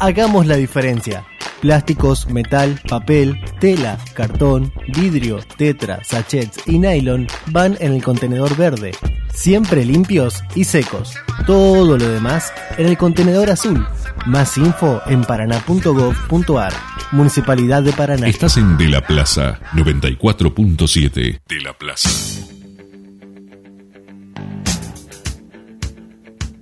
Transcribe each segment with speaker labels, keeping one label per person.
Speaker 1: Hagamos la diferencia. Plásticos, metal, papel, tela, cartón, vidrio, tetra, sachets y nylon van en el contenedor verde. Siempre limpios y secos. Todo lo demás en el contenedor azul. Más info en paraná.gov.ar. Municipalidad de Paraná.
Speaker 2: Estás en De la Plaza 94.7. De la Plaza.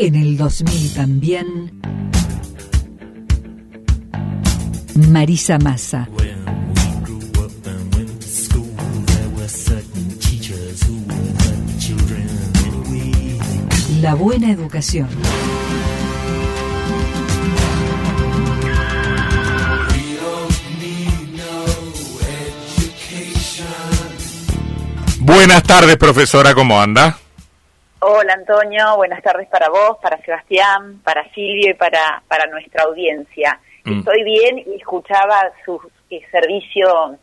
Speaker 3: En el 2000 también. Marisa Massa. La buena educación.
Speaker 4: Buenas tardes, profesora, ¿cómo anda?
Speaker 5: Antonio, buenas tardes para vos, para Sebastián, para Silvio y para, para nuestra audiencia.
Speaker 4: Mm.
Speaker 5: Estoy bien y escuchaba su eh, servicio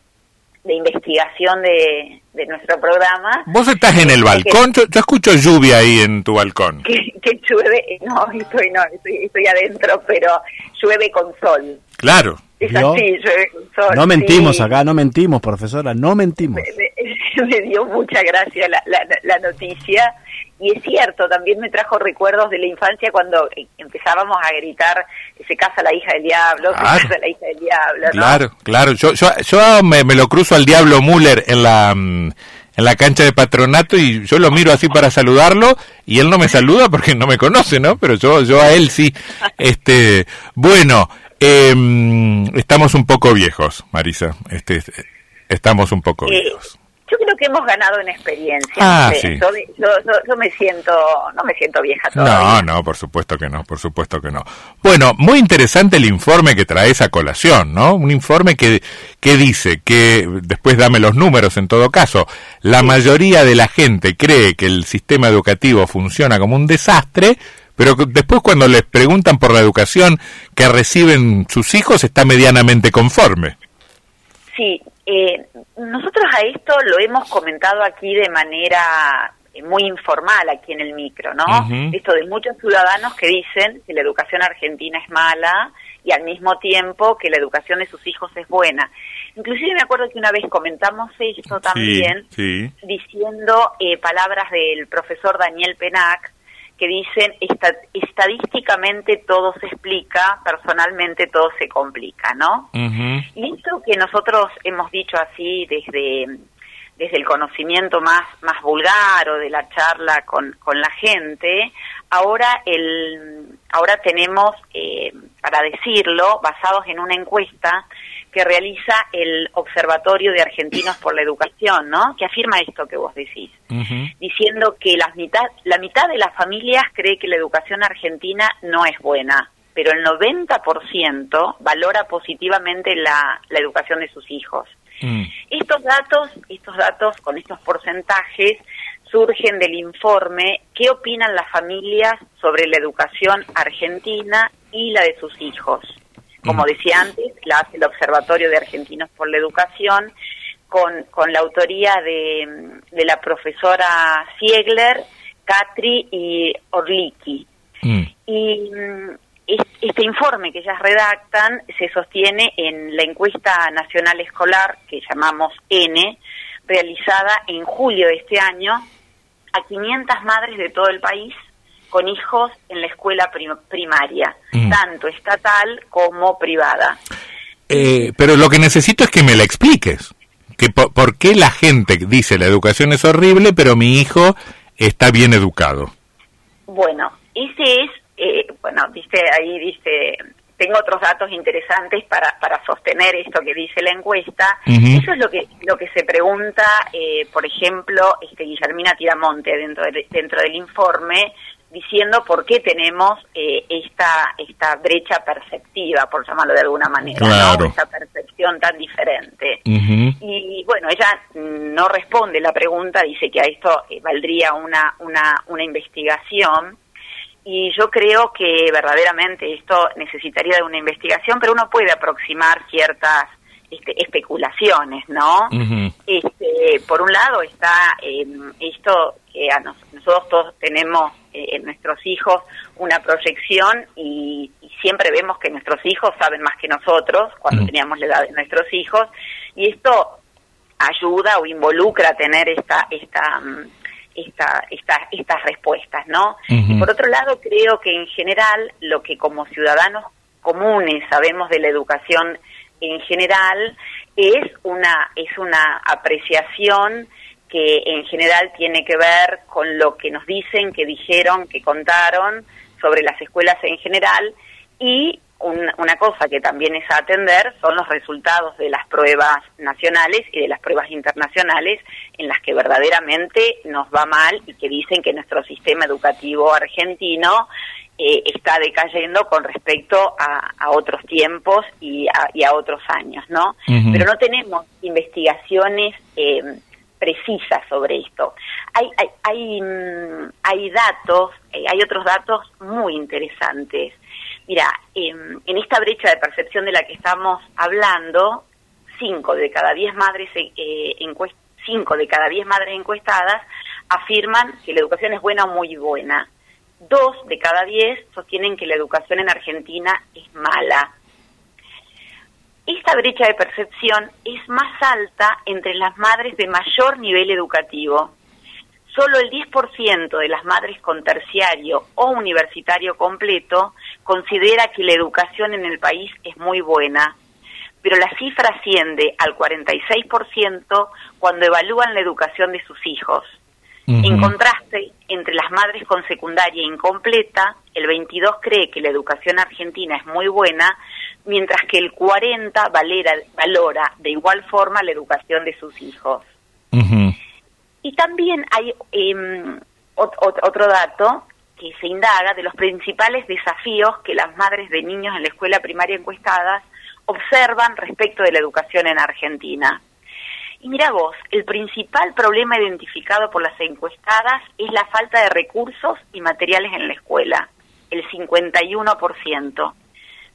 Speaker 5: de investigación de, de nuestro programa.
Speaker 4: Vos estás en el balcón, yo, yo escucho lluvia ahí en tu balcón.
Speaker 5: Que, que llueve, no, estoy, no, estoy, estoy adentro, pero llueve con sol.
Speaker 4: Claro.
Speaker 5: Es así, llueve con sol.
Speaker 1: No mentimos
Speaker 5: sí.
Speaker 1: acá, no mentimos, profesora, no mentimos.
Speaker 5: Me, me dio mucha gracia la, la, la noticia y es cierto, también me trajo recuerdos de la infancia cuando eh, empezábamos a gritar se casa la hija del diablo,
Speaker 4: Claro.
Speaker 5: se casa la hija del diablo, ¿no?
Speaker 4: Claro, claro. Yo, yo, yo me, me lo cruzo al Diablo Müller en la, mm, en la cancha de patronato y yo lo miro así para saludarlo y él no me saluda porque no me conoce, ¿no? Pero yo, yo a él sí. Este, bueno, em, estamos un poco viejos, Marisa. Este, estamos un poco
Speaker 5: Eh,
Speaker 4: viejos.
Speaker 5: Yo creo que hemos ganado en experiencia.
Speaker 4: Ah,
Speaker 5: no sé,
Speaker 4: sí.
Speaker 5: yo, yo, yo- yo me siento, no me siento vieja
Speaker 4: No,
Speaker 5: todavía.
Speaker 4: no, por supuesto que no, por supuesto que no. Bueno, muy interesante el informe que traes a colación, ¿no? Un informe que, que dice que, después dame los números en todo caso, la mayoría de la gente cree que el sistema educativo funciona como un desastre, pero después cuando les preguntan por la educación que reciben sus hijos está medianamente conforme.
Speaker 5: Sí, eh, nosotros a esto lo hemos comentado aquí de manera eh, muy informal aquí en el micro, ¿no? Esto de muchos ciudadanos que dicen que la educación argentina es mala y al mismo tiempo que la educación de sus hijos es buena. Inclusive me acuerdo que una vez comentamos esto también,
Speaker 4: Sí,
Speaker 5: diciendo eh, palabras del profesor Daniel Penac que dicen "Esta- estadísticamente todo se explica, personalmente todo se complica, ¿no? Y esto que nosotros hemos dicho así desde, desde el conocimiento más, más vulgar o de la charla con, con la gente, ahora, el, ahora tenemos, eh, para decirlo, basados en una encuesta que realiza el Observatorio de Argentinos por la Educación, ¿no? Que afirma esto que vos decís diciendo que las mitad, la mitad de las familias cree que la educación argentina no es buena, pero el 90% valora positivamente la, la educación de sus hijos.
Speaker 4: Mm.
Speaker 5: Estos datos, estos datos con estos porcentajes surgen del informe ¿Qué opinan las familias sobre la educación argentina y la de sus hijos? Como decía antes, la hace el Observatorio de Argentinos por la Educación con, con la autoría de, de la profesora Siegler, Catri y Orliki.
Speaker 4: Mm.
Speaker 5: Y mm, es- este informe que ellas redactan se sostiene en la encuesta nacional escolar que llamamos N, realizada en julio de este año a 500 madres de todo el país con hijos en la escuela prim- primaria,
Speaker 4: Mm.
Speaker 5: tanto estatal como privada.
Speaker 4: Eh, pero lo que necesito es que me la expliques. Que po- ¿Por qué la gente dice la educación es horrible, pero mi hijo está bien educado?
Speaker 5: Bueno, ese es, eh, bueno, dice ahí, dice, tengo otros datos interesantes para, para sostener esto que dice la encuesta. Eso es lo que lo que se pregunta, eh, por ejemplo, este Guillermina Tiramonte dentro del, dentro del informe diciendo por qué tenemos eh, esta esta brecha perceptiva, por llamarlo de alguna manera,
Speaker 4: Claro.
Speaker 5: ¿no? esta percepción tan diferente. Y bueno, ella no responde la pregunta, dice que a esto eh, valdría una, una, una investigación. Y yo creo que verdaderamente esto necesitaría de una investigación, pero uno puede aproximar ciertas este, especulaciones, ¿no? Este, por un lado está eh, esto que a nos- nosotros todos tenemos en nuestros hijos una proyección y, y siempre vemos que nuestros hijos saben más que nosotros cuando
Speaker 4: Mm.
Speaker 5: teníamos la edad de nuestros hijos y esto ayuda o involucra a tener esta esta mm, esta, esta- estas respuestas, ¿no? Y por otro lado, creo que en general lo que como ciudadanos comunes sabemos de la educación en general es una es una apreciación que en general tiene que ver con lo que nos dicen, que dijeron, que contaron sobre las escuelas en general y un- una cosa que también es a atender son los resultados de las pruebas nacionales y de las pruebas internacionales en las que verdaderamente nos va mal y que dicen que nuestro sistema educativo argentino eh, está decayendo con respecto a, a otros tiempos y a, y a otros años, ¿no? Pero no tenemos investigaciones eh, precisas sobre esto. Hay, hay, hay, mm, hay datos, eh, hay otros datos muy interesantes. Mira, em, en esta brecha de percepción de la que estamos hablando, cinco de cada diez madres eh, encuest- cinco de cada diez madres encuestadas afirman que la educación es buena o muy buena. Dos de cada diez sostienen que la educación en Argentina es mala. Esta brecha de percepción es más alta entre las madres de mayor nivel educativo. Solo el 10% de las madres con terciario o universitario completo considera que la educación en el país es muy buena, pero la cifra asciende al 46% cuando evalúan la educación de sus hijos. En contraste, entre las madres con secundaria incompleta, el 22 cree que la educación argentina es muy buena, mientras que el 40 valera- valora de igual forma la educación de sus hijos. Y también hay em, ot- ot- otro dato que se indaga de los principales desafíos que las madres de niños en la escuela primaria encuestadas observan respecto de la educación en Argentina. Y mira vos, el principal problema identificado por las encuestadas es la falta de recursos y materiales en la escuela, el 51%,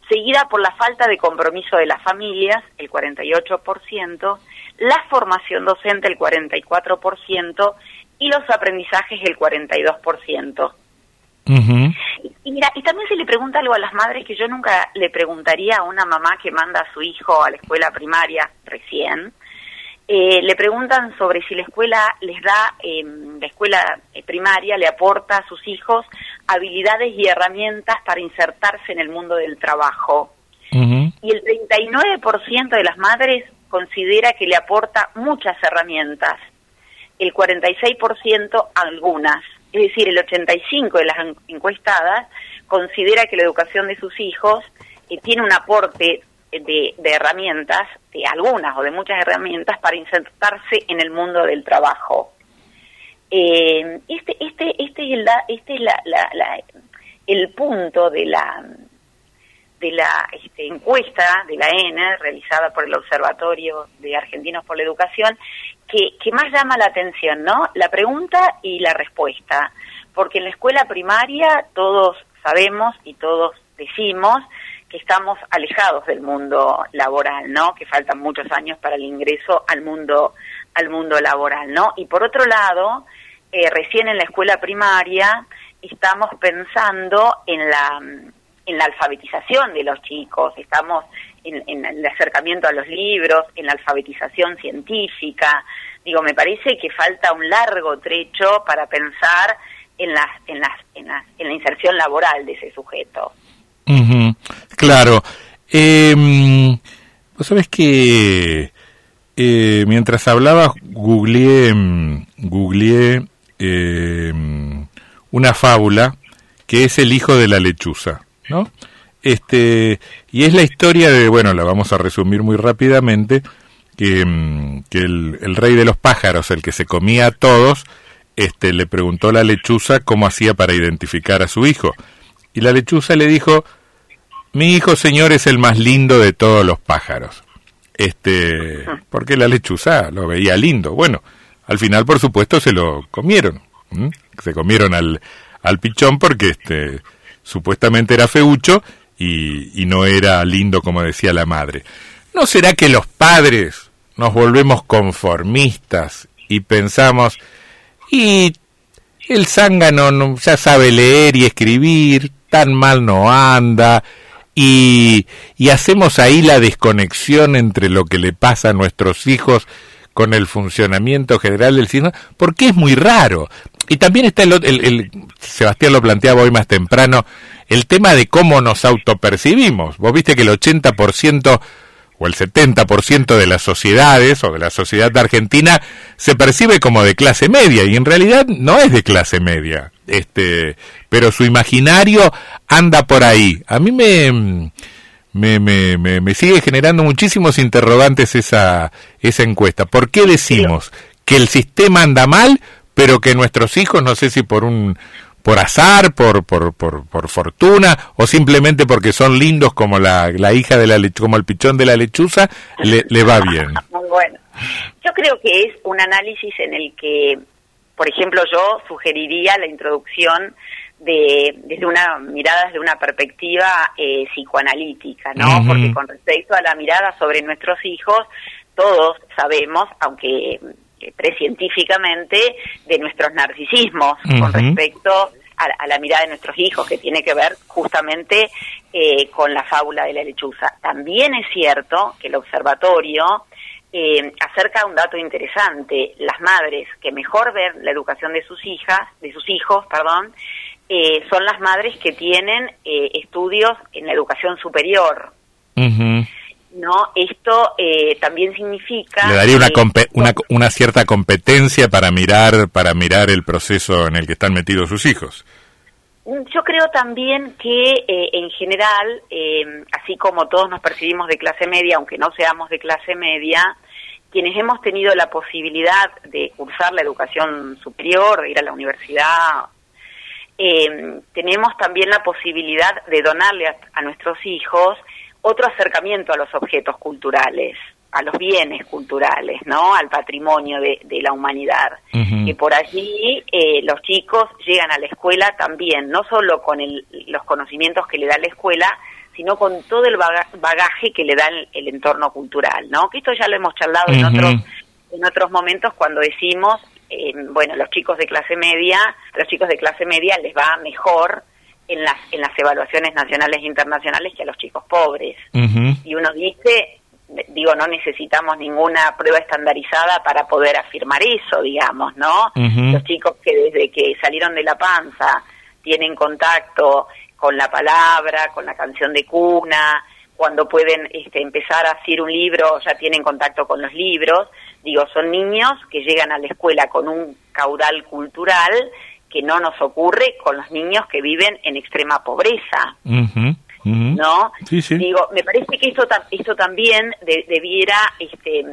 Speaker 5: seguida por la falta de compromiso de las familias, el 48%, la formación docente, el 44%, y los aprendizajes, el 42%.
Speaker 4: Ujú.
Speaker 5: Y, y mira, y también se le pregunta algo a las madres que yo nunca le preguntaría a una mamá que manda a su hijo a la escuela primaria recién. Eh, le preguntan sobre si la escuela les da, eh, la escuela eh, primaria le aporta a sus hijos habilidades y herramientas para insertarse en el mundo del trabajo.
Speaker 4: Ujú.
Speaker 5: Y el 39% de las madres considera que le aporta muchas herramientas, el 46% algunas. Es decir, el 85% de las en- encuestadas considera que la educación de sus hijos eh, tiene un aporte de, herramientas, de algunas o de muchas herramientas para insertarse en el mundo del trabajo. Eh, este, este, este es, el, este es la- la- la- el punto de la de la este, encuesta de la ENE realizada por el Observatorio de Argentinos por la Educación que, que más llama la atención, ¿no? La pregunta y la respuesta, porque en la escuela primaria todos sabemos y todos decimos que estamos alejados del mundo laboral, ¿no? Que faltan muchos años para el ingreso al mundo al mundo laboral, ¿no? Y por otro lado, eh, recién en la escuela primaria estamos pensando en la en la alfabetización de los chicos, estamos en, el acercamiento a los libros, en la alfabetización científica. Digo, me parece que falta un largo trecho para pensar en, las, en, las, en, las, en la inserción laboral de ese sujeto.
Speaker 4: Ujú, Claro. Eh, Vos sabés que eh, mientras hablaba googleé, mm, googleé eh, una fábula que es el hijo de la lechuza, ¿no? Este, y es la historia de, bueno, la vamos a resumir muy rápidamente, que, que el, el rey de los pájaros, el que se comía a todos, este, le preguntó la lechuza cómo hacía para identificar a su hijo. Y la lechuza le dijo, mi hijo señor es el más lindo de todos los pájaros. Este, porque la lechuza lo veía lindo. Bueno, al final por supuesto se lo comieron. Se comieron al, al pichón porque este, supuestamente era feucho y, y no era lindo como decía la madre. ¿No será que los padres nos volvemos conformistas y pensamos, y el zángano ya sabe leer y escribir, tan mal no anda, y, hacemos ahí la desconexión entre lo que le pasa a nuestros hijos con el funcionamiento general del sistema, porque es muy raro. Y también está el, el, el, Sebastián lo planteaba hoy más temprano, el tema de cómo nos autopercibimos. Vos viste que el 80% o el 70% de las sociedades o de la sociedad Argentina se percibe como de clase media y en realidad no es de clase media. Este, pero su imaginario anda por ahí. A mí me me, me, me, sigue generando muchísimos interrogantes esa, esa encuesta. ¿Por qué decimos que el sistema anda mal, pero que nuestros hijos, no sé si por un por azar, por, por, por, por fortuna o simplemente porque son lindos como la, la hija de la como el pichón de la lechuza, le, le va bien.
Speaker 5: Bueno, yo creo que es un análisis en el que, por ejemplo, yo sugeriría la introducción de, desde una mirada, desde una perspectiva eh, psicoanalítica, ¿no? Uh -huh. Porque con respecto a la mirada sobre nuestros hijos, todos sabemos, aunque precientíficamente de nuestros narcisismos uh -huh. con respecto a, a, la mirada de nuestros hijos, que tiene que ver justamente eh, con la fábula de la lechuza. También es cierto que el observatorio eh, acerca un dato interesante. Las madres que mejor ven la educación de sus hijas, de sus hijos, perdón, eh, son las madres que tienen eh, estudios en la educación superior. Uh -huh. ¿no? Esto eh, también significa...
Speaker 4: Le daría una, una, una, cierta competencia para mirar, para mirar el proceso en el que están metidos sus hijos.
Speaker 5: Yo creo también que eh, en general, eh, así como todos nos percibimos de clase media, aunque no seamos de clase media, quienes hemos tenido la posibilidad de cursar la educación superior, de ir a la universidad, eh, tenemos también la posibilidad de donarle a, a nuestros hijos otro acercamiento a los objetos culturales, a los bienes culturales, ¿no? Al patrimonio de, de la humanidad. Uh -huh. Que por allí eh, los chicos llegan a la escuela también, no solo con el, los conocimientos que le da la escuela, sino con todo el bagaje que le da el, el entorno cultural, ¿no? Que esto ya lo hemos charlado uh -huh. en otros en otros momentos cuando decimos, eh, bueno, los chicos de clase media, los chicos de clase media les va mejor en las, en las evaluaciones nacionales e internacionales que a los chicos pobres. Uh -huh. Y uno dice, digo, no necesitamos ninguna prueba estandarizada para poder afirmar eso, digamos, ¿no? Uh -huh. Los chicos que desde que salieron de la panza tienen contacto con la palabra, con la canción de cuna, cuando pueden este, empezar a hacer un libro, ya tienen contacto con los libros. Digo, son niños que llegan a la escuela con un caudal cultural que no nos ocurre con los niños que viven en extrema pobreza. Uh -huh, uh -huh. ¿No?
Speaker 4: Sí, sí.
Speaker 5: Digo, me parece que esto, esto también de, debiera este,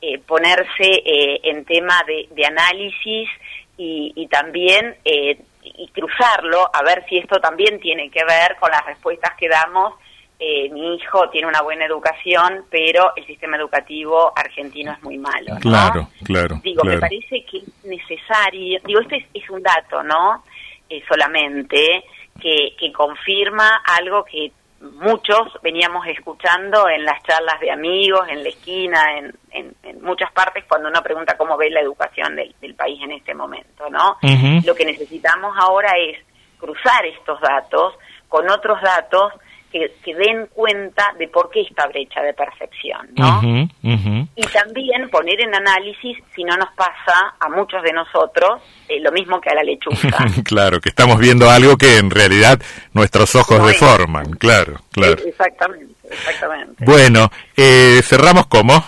Speaker 5: eh, ponerse eh, en tema de, de análisis y, y también eh, y cruzarlo a ver si esto también tiene que ver con las respuestas que damos eh, mi hijo tiene una buena educación, pero el sistema educativo argentino es muy malo. ¿no?
Speaker 4: Claro, claro.
Speaker 5: Digo,
Speaker 4: claro.
Speaker 5: me parece que es necesario, digo, este es, es un dato, ¿no? Eh, solamente que, que confirma algo que muchos veníamos escuchando en las charlas de amigos, en la esquina, en, en, en muchas partes, cuando uno pregunta cómo ve la educación del, del país en este momento, ¿no? Uh -huh. Lo que necesitamos ahora es cruzar estos datos con otros datos que, que, den cuenta de por qué esta brecha de percepción, ¿no? Uh -huh, uh -huh. Y también poner en análisis si no nos pasa a muchos de nosotros eh, lo mismo que a la lechuza.
Speaker 4: claro, que estamos viendo algo que en realidad nuestros ojos no deforman, claro, claro.
Speaker 5: Exactamente, exactamente.
Speaker 4: Bueno, eh, cerramos cómo?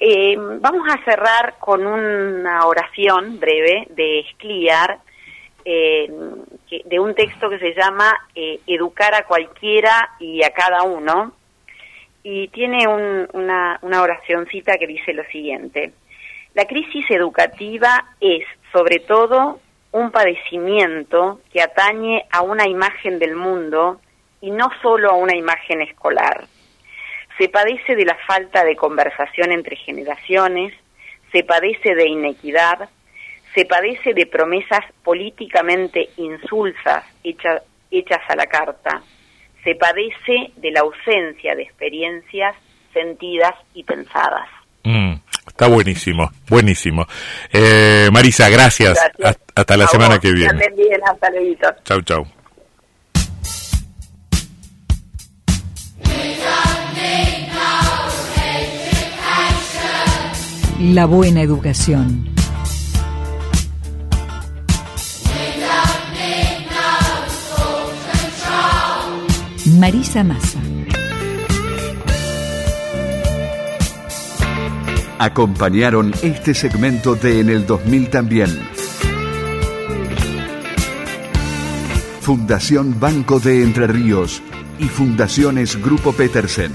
Speaker 5: Eh, vamos a cerrar con una oración breve de Escliar, eh, de un texto que se llama eh, Educar a cualquiera y a cada uno, y tiene un, una, una oracioncita que dice lo siguiente. La crisis educativa es, sobre todo, un padecimiento que atañe a una imagen del mundo y no solo a una imagen escolar. Se padece de la falta de conversación entre generaciones, se padece de inequidad, se padece de promesas políticamente insulsas hechas, hechas a la carta, se padece de la ausencia de experiencias sentidas y pensadas.
Speaker 4: Mm, está buenísimo, buenísimo. Eh, Marisa, gracias.
Speaker 5: Gracias.
Speaker 4: Hasta la
Speaker 5: A
Speaker 4: semana
Speaker 5: vos,
Speaker 4: que viene.
Speaker 5: bien, hasta luego.
Speaker 4: Chau, chau.
Speaker 3: La buena educación. Marisa Massa.
Speaker 6: Acompañaron este segmento de En el 2000 también. Fundación Banco de Entre Ríos y Fundaciones Grupo Petersen.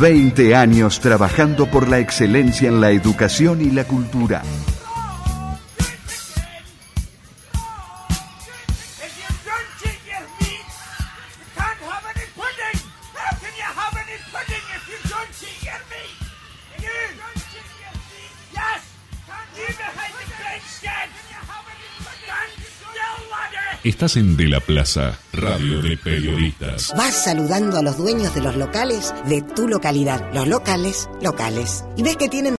Speaker 6: 20 años trabajando por la excelencia en la educación y la cultura.
Speaker 2: Estás en De la Plaza, radio de periodistas.
Speaker 7: Vas saludando a los dueños de los locales de tu localidad. Los locales, locales. Y ves que tienen